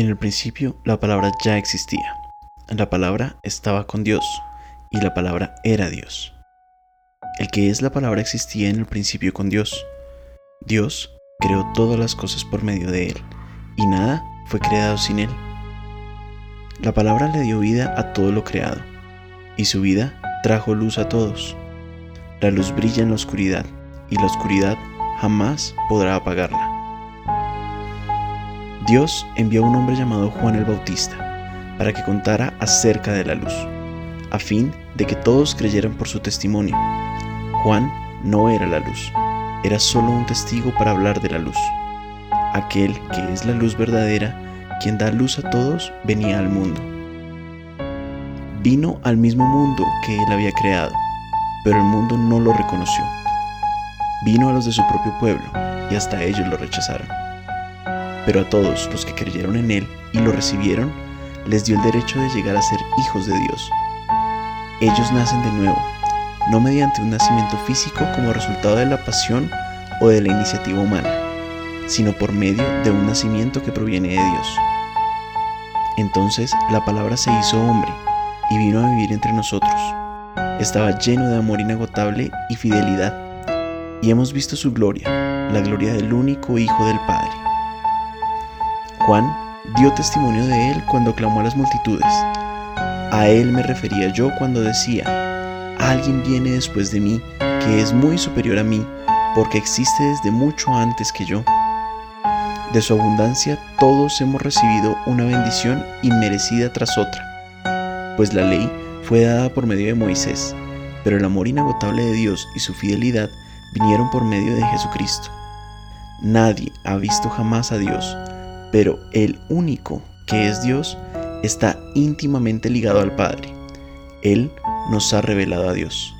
En el principio la palabra ya existía. La palabra estaba con Dios y la palabra era Dios. El que es la palabra existía en el principio con Dios. Dios creó todas las cosas por medio de Él y nada fue creado sin Él. La palabra le dio vida a todo lo creado y su vida trajo luz a todos. La luz brilla en la oscuridad y la oscuridad jamás podrá apagarla. Dios envió a un hombre llamado Juan el Bautista para que contara acerca de la luz, a fin de que todos creyeran por su testimonio. Juan no era la luz, era solo un testigo para hablar de la luz. Aquel que es la luz verdadera, quien da luz a todos, venía al mundo. Vino al mismo mundo que él había creado, pero el mundo no lo reconoció. Vino a los de su propio pueblo, y hasta ellos lo rechazaron pero a todos los que creyeron en Él y lo recibieron, les dio el derecho de llegar a ser hijos de Dios. Ellos nacen de nuevo, no mediante un nacimiento físico como resultado de la pasión o de la iniciativa humana, sino por medio de un nacimiento que proviene de Dios. Entonces la palabra se hizo hombre y vino a vivir entre nosotros. Estaba lleno de amor inagotable y fidelidad, y hemos visto su gloria, la gloria del único Hijo del Padre Juan dio testimonio de él cuando clamó a las multitudes. A él me refería yo cuando decía, alguien viene después de mí que es muy superior a mí, porque existe desde mucho antes que yo. De su abundancia todos hemos recibido una bendición inmerecida tras otra, pues la ley fue dada por medio de Moisés, pero el amor inagotable de Dios y su fidelidad vinieron por medio de Jesucristo. Nadie ha visto jamás a Dios, pero el único que es Dios está íntimamente ligado al Padre. Él nos ha revelado a Dios.